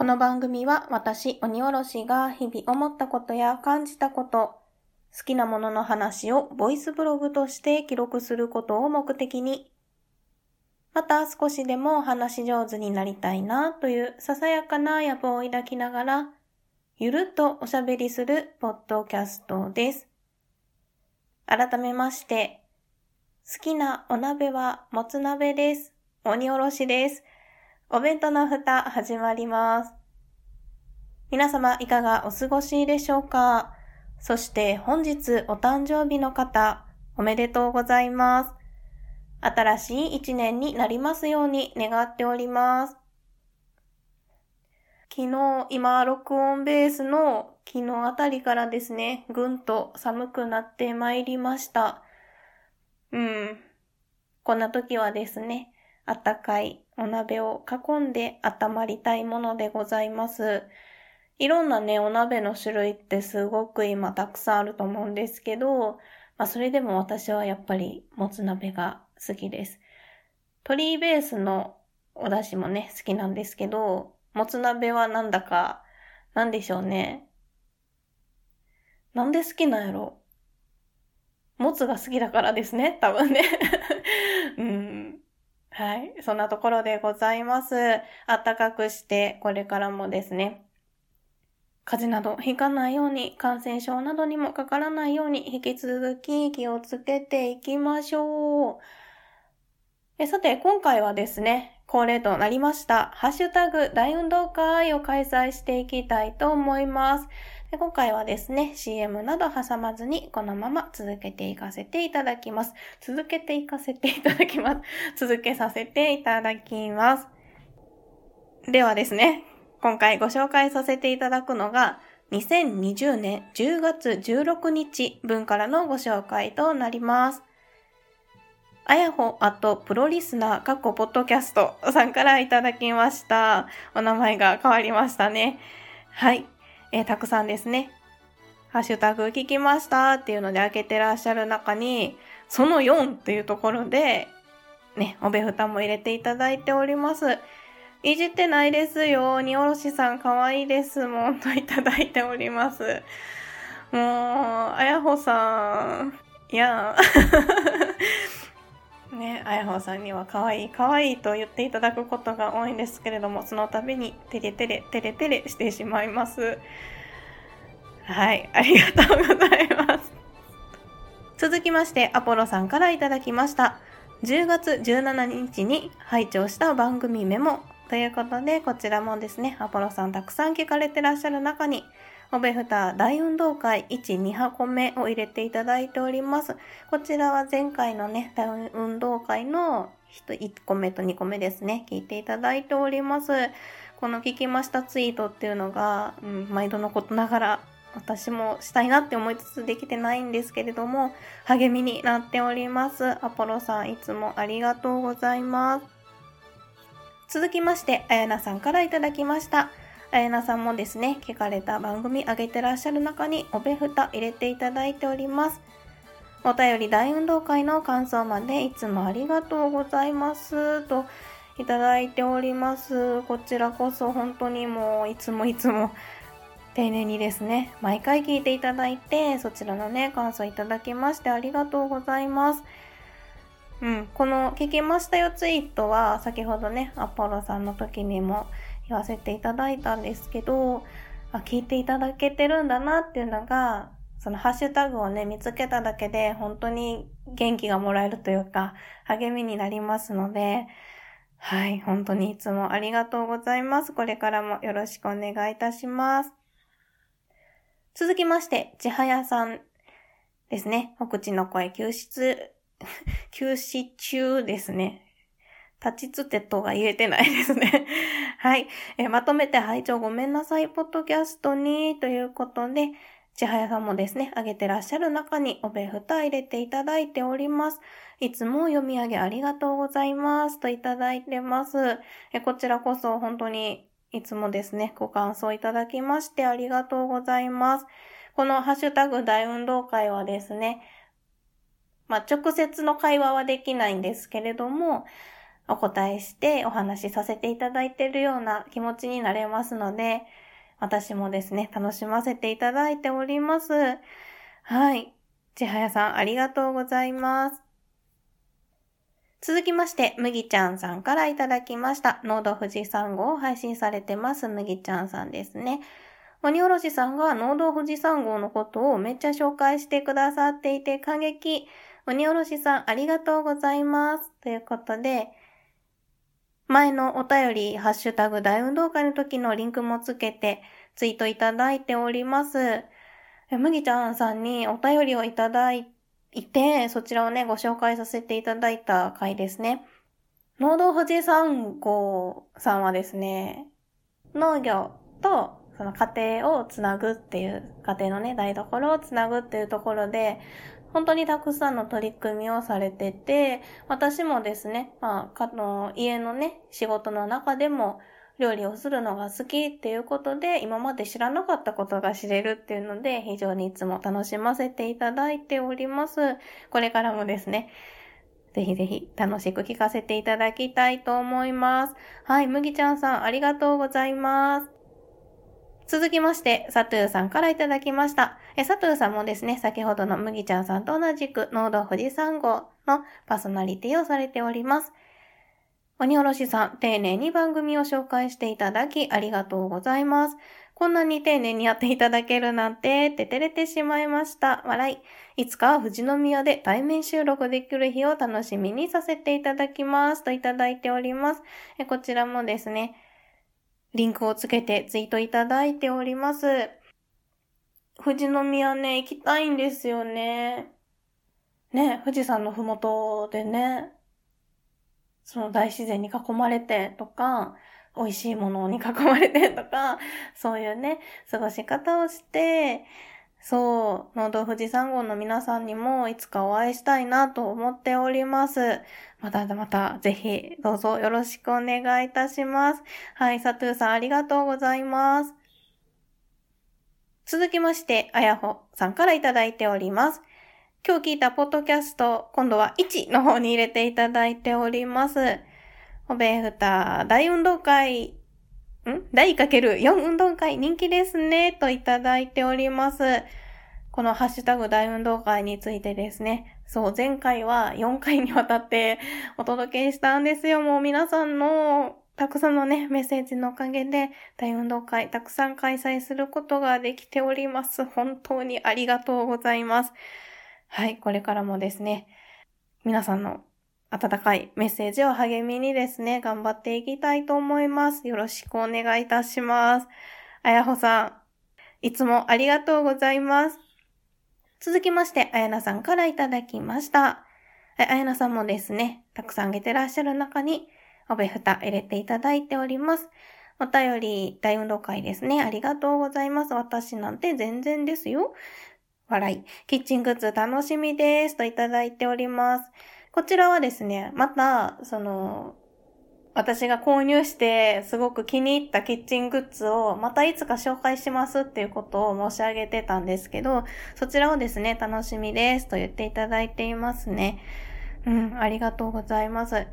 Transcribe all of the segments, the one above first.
この番組は私、鬼おろしが日々思ったことや感じたこと、好きなものの話をボイスブログとして記録することを目的に、また少しでも話し上手になりたいなというささやかな野望を抱きながら、ゆるっとおしゃべりするポッドキャストです。改めまして、好きなお鍋はもつ鍋です。鬼おろしです。お弁当の蓋始まります。皆様いかがお過ごしでしょうか？そして本日お誕生日の方、おめでとうございます。新しい一年になりますように願っております。昨日、今、録音ベースの昨日あたりからですね、ぐんと寒くなってまいりました。うん。こんな時はですね、あったかいお鍋を囲んで温まりたいものでございます。いろんなね、お鍋の種類ってすごく今たくさんあると思うんですけど、まあそれでも私はやっぱりもつ鍋が好きです。鶏ベースのお出汁もね、好きなんですけど、もつ鍋はなんだか、なんでしょうね。なんで好きなんやろもつが好きだからですね、多分ね。うん。はい。そんなところでございます。暖かくして、これからもですね、風邪などひかないように、感染症などにもかからないように、引き続き気をつけていきましょう。えさて、今回はですね、恒例となりました、ハッシュタグ大運動会を開催していきたいと思います。で今回はですね、CM など挟まずにこのまま続けていかせていただきます。続けていかせていただきます。続けさせていただきます。ではですね、今回ご紹介させていただくのが、2020年10月16日分からのご紹介となります。あやほあとプロリスナー、かっこポッドキャストさんからいただきました。お名前が変わりましたね。はい。えー、たくさんですね、ハッシュタグ聞きましたっていうので開けてらっしゃる中に、その4っていうところで、ね、おべふたも入れていただいております。いじってないですよ。におろしさんかわいいですもん。といただいております。もう、あやほさん。いやーね、あやほさんには可愛い可愛いと言っていただくことが多いんですけれども、その度にテレテレテレテレしてしまいます。はい、ありがとうございます。続きまして、アポロさんからいただきました。10月17日に拝聴した番組メモということで、こちらもですね、アポロさんたくさん聞かれてらっしゃる中に、おべふた大運動会1、2箱目を入れていただいております。こちらは前回のね、大運動会の1個目と2個目ですね、聞いていただいております。この聞きましたツイートっていうのが、うん、毎度のことながら私もしたいなって思いつつできてないんですけれども、励みになっております。アポロさんいつもありがとうございます。続きまして、あやなさんからいただきました。あやなさんもですね、聞かれた番組上げてらっしゃる中におべふた入れていただいております。お便り大運動会の感想までいつもありがとうございます。といただいております。こちらこそ本当にもういつもいつも丁寧にですね、毎回聞いていただいて、そちらのね、感想いただきましてありがとうございます。うん、この聞きましたよツイートは先ほどね、アポロさんの時にも言わせていただいたんですけど、あ聞いていただけてるんだなっていうのが、そのハッシュタグをね、見つけただけで本当に元気がもらえるというか、励みになりますので、はい、本当にいつもありがとうございます。これからもよろしくお願いいたします。続きまして、ちはやさんですね。お口の声休止、休止中ですね。立ちつてとが言えてないですね。はい、え、まとめて拝聴ごめんなさい、ポッドキャストに、ということで、ちはやさんもですね、あげてらっしゃる中におべふた入れていただいております。いつも読み上げありがとうございます。といただいてます。えこちらこそ本当にいつもですね、ご感想いただきましてありがとうございます。このハッシュタグ大運動会はですね、まあ、直接の会話はできないんですけれども、お答えしてお話しさせていただいているような気持ちになれますので、私もですね、楽しませていただいております。はい。ちはやさん、ありがとうございます。続きまして、むぎちゃんさんからいただきました。ノード富士山号を配信されてます、むぎちゃんさんですね。鬼おろしさんが農道富士山号のことをめっちゃ紹介してくださっていて感激。鬼おろしさんありがとうございます。ということで、前のお便り、ハッシュタグ大運動会の時のリンクもつけてツイートいただいております。麦ちゃんさんにお便りをいただいて、そちらをね、ご紹介させていただいた回ですね。農道富士山号さんはですね、農業とその家庭をつなぐっていう、家庭のね、台所をつなぐっていうところで、本当にたくさんの取り組みをされてて、私もですね、まあ、かの、家のね、仕事の中でも、料理をするのが好きっていうことで、今まで知らなかったことが知れるっていうので、非常にいつも楽しませていただいております。これからもですね、ぜひぜひ楽しく聞かせていただきたいと思います。はい、麦ちゃんさんありがとうございます。続きまして、サトゥーさんからいただきました。え、サトゥーさんもですね、先ほどの麦ちゃんさんと同じく、ノード富士山号のパーソナリティをされております。鬼おろしさん、丁寧に番組を紹介していただき、ありがとうございます。こんなに丁寧にやっていただけるなんて、ててれてしまいました。笑い。いつかは富士宮で対面収録できる日を楽しみにさせていただきます。といただいております。えこちらもですね、リンクをつけてツイートいただいております。富士宮ね、行きたいんですよね。ね、富士山のふもとでね、その大自然に囲まれてとか、美味しいものに囲まれてとか、そういうね、過ごし方をして、そう、農道富士山号の皆さんにもいつかお会いしたいなと思っております。またまたぜひどうぞよろしくお願いいたします。はい、サトゥーさんありがとうございます。続きまして、あやほさんからいただいております。今日聞いたポッドキャスト、今度は1の方に入れていただいております。おべふた大運動会ん？大かける4運動会人気ですね、といただいております。このハッシュタグ大運動会についてですね。そう、前回は4回にわたってお届けしたんですよ。もう皆さんのたくさんのね、メッセージのおかげで大運動会たくさん開催することができております。本当にありがとうございます。はい、これからもですね、皆さんの温かいメッセージを励みにですね、頑張っていきたいと思います。よろしくお願いいたします。あやほさん、いつもありがとうございます。続きまして、あやなさんからいただきました。あやなさんもですね、たくさんあげてらっしゃる中に、おべふた入れていただいております。お便り、大運動会ですね。ありがとうございます。私なんて全然ですよ。笑い。キッチングッズ楽しみです。といただいております。こちらはですね、また、その、私が購入してすごく気に入ったキッチングッズをまたいつか紹介しますっていうことを申し上げてたんですけど、そちらをですね、楽しみですと言っていただいていますね。うん、ありがとうございます。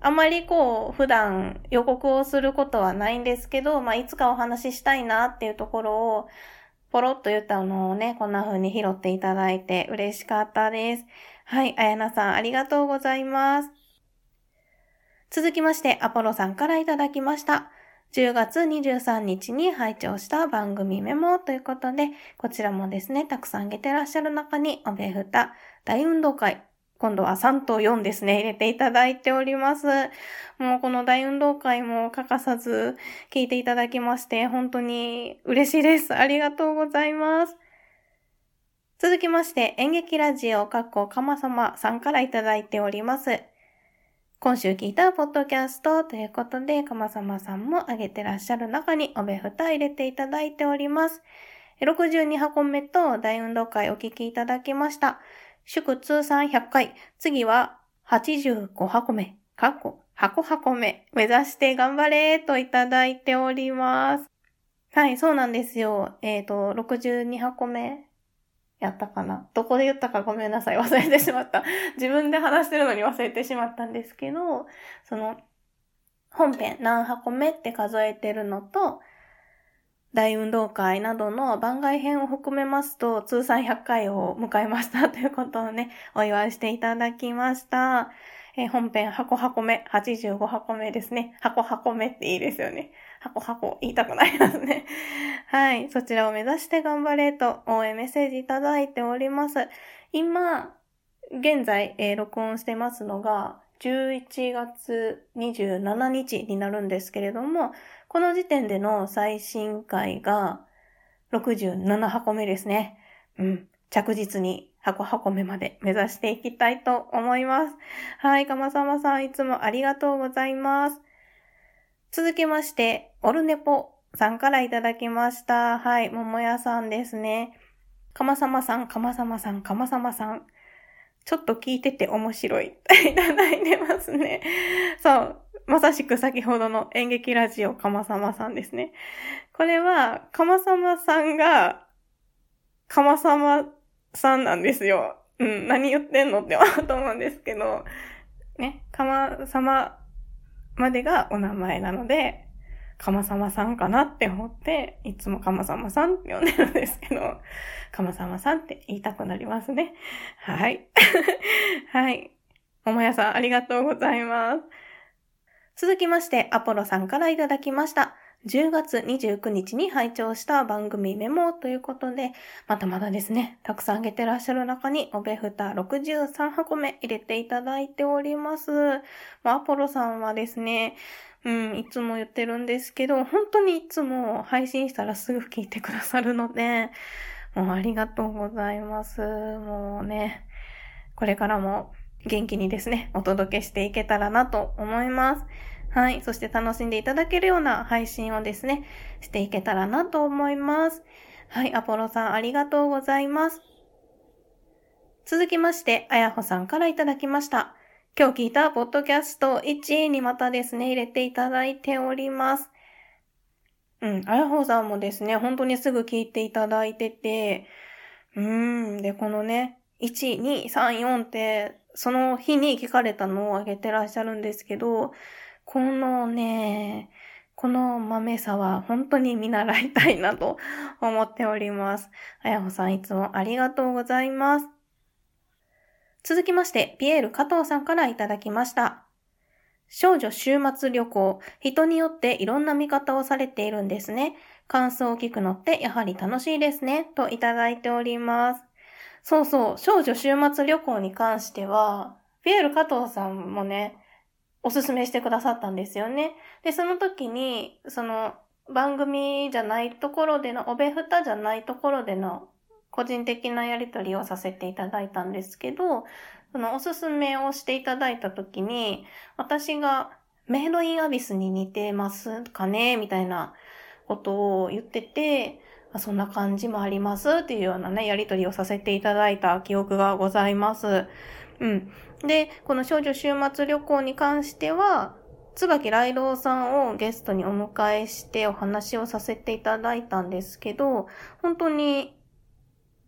あまりこう、普段予告をすることはないんですけど、まあ、いつかお話ししたいなっていうところを、ポロッと言ったのをね、こんな風に拾っていただいて嬉しかったです。はい、あやなさんありがとうございます。続きまして、アポロさんからいただきました。10月23日に拝聴した番組メモということで、こちらもですね、たくさんあげてらっしゃる中に、おべふた大運動会、今度は3と4ですね、入れていただいております。もうこの大運動会も欠かさず聞いていただきまして、本当に嬉しいです。ありがとうございます。続きまして、演劇ラジオ、かっこかまさまさんからいただいております。今週聞いたポッドキャストということで、かまさまさんもあげてらっしゃる中におべふた入れていただいております。62箱目と大運動会お聞きいただきました。祝通算100回。次は85箱目。過去、箱箱目。目指して頑張れといただいております。はい、そうなんですよ。えっ、ー、と、62箱目やったかな？どこで言ったかごめんなさい。忘れてしまった。自分で話してるのに忘れてしまったんですけど、その、本編何箱目って数えてるのと、大運動会などの番外編を含めますと、通算100回を迎えましたということをね、お祝いしていただきました。えー、本編箱箱目、85箱目ですね。箱箱目っていいですよね。箱箱言いたくなりますね。はい。そちらを目指して頑張れと応援メッセージいただいております。今、現在、えー、録音してますのが、11月27日になるんですけれども、この時点での最新回が67箱目ですね。うん。着実に箱箱目まで目指していきたいと思います。はい、かまさまさんいつもありがとうございます。続きまして、オルネポさんからいただきました。はい、桃屋さんですね。かまさまさん、かまさまさん、かまさまさん。ちょっと聞いてて面白い。いただいてますね。そう。まさしく先ほどの演劇ラジオかまさまさんですね。これは、かまさまさんが、かまさまさんなんですよ。うん、何言ってんのって思うと思うんですけど、ね、かまさままでがお名前なので、かまさまさんかなって思って、いつもかまさまさんって呼んでるんですけど、かまさまさんって言いたくなりますね。はい。はい。おもやさん、ありがとうございます。続きまして、アポロさんからいただきました。10月29日に拝聴した番組メモということで、まだまだですね、たくさんあげてらっしゃる中に、おべふた63箱目入れていただいております。アポロさんはですね、うん、いつも言ってるんですけど、本当にいつも配信したらすぐ聞いてくださるので、もうありがとうございます。もうね、これからも元気にですね、お届けしていけたらなと思います。はい。そして楽しんでいただけるような配信をですね、していけたらなと思います。はい。アポロさんありがとうございます。続きまして、あやほさんからいただきました。今日聞いたポッドキャスト1位にまたですね、入れていただいております。うん。あやほさんもですね、本当にすぐ聞いていただいてて、うーん。で、このね、1、2、3、4って、その日に聞かれたのをあげてらっしゃるんですけど、このね、この豆さは本当に見習いたいなと 思っております。あやほさんいつもありがとうございます。続きまして、ピエール加藤さんからいただきました。少女週末旅行、人によっていろんな見方をされているんですね。感想を聞くのってやはり楽しいですね。といただいております。そうそう、少女週末旅行に関しては、ピエール加藤さんもね、おすすめしてくださったんですよね。で、その時に、その番組じゃないところでの、おべふたじゃないところでの個人的なやりとりをさせていただいたんですけど、そのおすすめをしていただいた時に、私がメイドインアビスに似てますかねみたいなことを言ってて、そんな感じもありますっていうようなね、やりとりをさせていただいた記憶がございます。うん。で、この少女週末旅行に関しては、椿雷道さんをゲストにお迎えしてお話をさせていただいたんですけど、本当に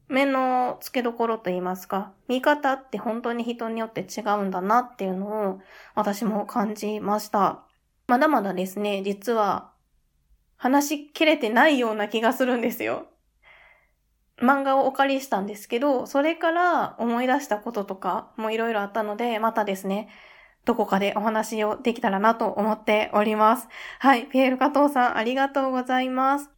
目の付けどころと言いますか、見方って本当に人によって違うんだなっていうのを私も感じました。まだまだですね、実は話しきれてないような気がするんですよ。漫画をお借りしたんですけど、それから思い出したこととかもいろいろあったので、またですね、どこかでお話をできたらなと思っております。はい、ピエール加藤さんありがとうございます。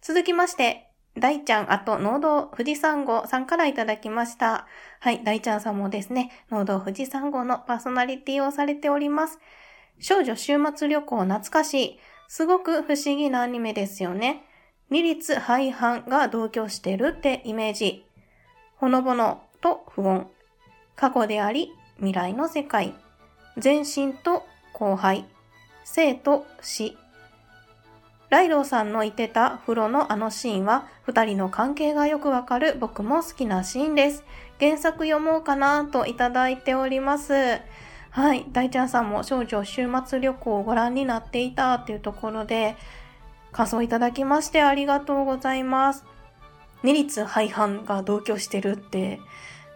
続きまして、大ちゃん、あと、農道富士山号さんからいただきました。はい、大ちゃんさんもですね、農道富士山号のパーソナリティをされております。少女週末旅行懐かしい。すごく不思議なアニメですよね。二律背反が同居してるってイメージ。ほのぼのと不穏。過去であり、未来の世界。前身と後輩。生と死。ライドウさんの言ってた風呂のあのシーンは、二人の関係がよくわかる僕も好きなシーンです。原作読もうかなといただいております。はい。大ちゃんさんも少女週末旅行をご覧になっていたっていうところで、感想いただきましてありがとうございます。二律背反が同居してるって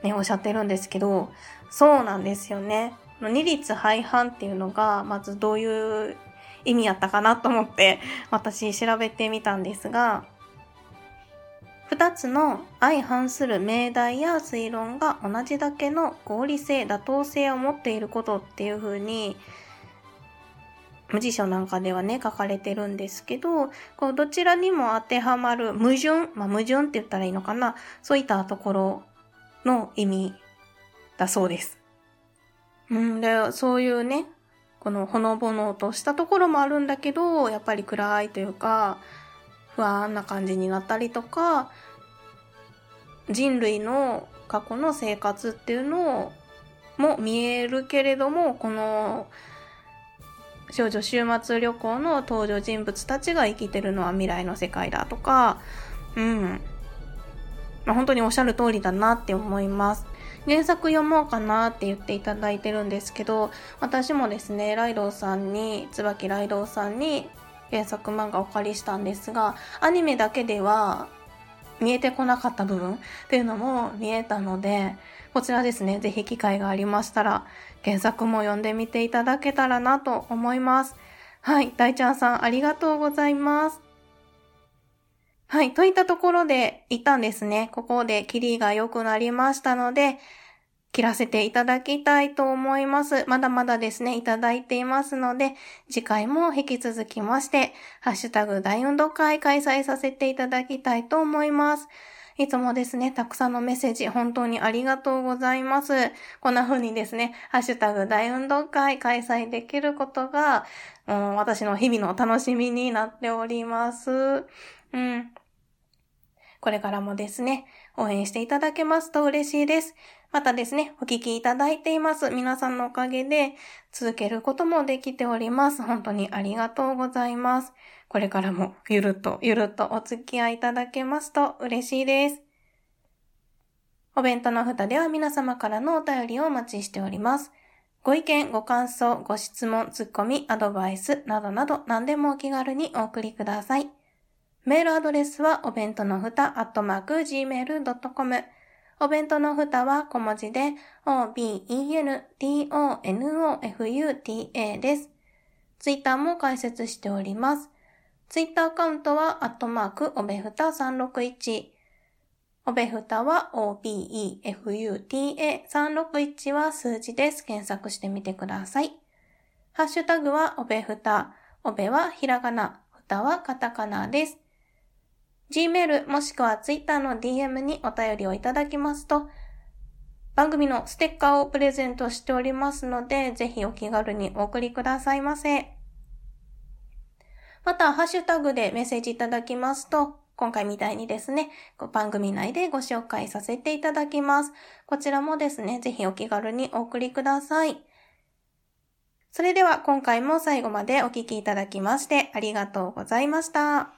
ね、おっしゃってるんですけど、そうなんですよね。二律背反っていうのが、まずどういう意味やったかなと思って、私調べてみたんですが、二つの相反する命題や推論が同じだけの合理性、妥当性を持っていることっていう風に、辞書なんかではね、書かれてるんですけど、こうどちらにも当てはまる矛盾、まあ矛盾って言ったらいいのかな、そういったところの意味だそうです。うんで、そういうね、このほのぼのとしたところもあるんだけど、やっぱり暗いというか、不安な感じになったりとか、人類の過去の生活っていうのも見えるけれども、この少女週末旅行の登場人物たちが生きてるのは未来の世界だとか、うん。まあ、本当におっしゃる通りだなって思います。原作読もうかなって言っていただいてるんですけど、私もですね、ライドウさんに、椿ライドウさんに原作漫画をお借りしたんですが、アニメだけでは見えてこなかった部分っていうのも見えたので、こちらですね、ぜひ機会がありましたら、原作も読んでみていただけたらなと思います。はい、大ちゃんさんありがとうございます。はい、といったところで、一旦ですね、ここでキリが良くなりましたので、切らせていただきたいと思います。まだまだですね、いただいていますので、次回も引き続きまして、ハッシュタグ大運動会開催させていただきたいと思います。いつもですね、たくさんのメッセージ、本当にありがとうございます。こんな風にですね、ハッシュタグ大運動会開催できることが、うん、私の日々の楽しみになっております。うん。これからもですね、応援していただけますと嬉しいです。またですね、お聞きいただいています。皆さんのおかげで続けることもできております。本当にありがとうございます。これからもゆるっとゆるっとお付き合いいただけますと嬉しいです。お弁当の蓋では皆様からのお便りをお待ちしております。ご意見、ご感想、ご質問、ツッコミ、アドバイスなどなど何でもお気軽にお送りください。メールアドレスはお弁当のふた、アットマーク、gmail.com。お弁当のふたは小文字で、o-b-e-n-t-o-n-o-f-u-t-a です。ツイッターも開設しております。ツイッターアカウントは、アットマーク、おべふた361。おべふたは OBEFUTA361 は数字です。検索してみてください。ハッシュタグはおべふた。おべはひらがな。ふたはカタカナです。Gmail もしくは Twitter の DM にお便りをいただきますと、番組のステッカーをプレゼントしておりますので、ぜひお気軽にお送りくださいませ。また、ハッシュタグでメッセージいただきますと、今回みたいにですね、番組内でご紹介させていただきます。こちらもですね、ぜひお気軽にお送りください。それでは今回も最後までお聴きいただきましてありがとうございました。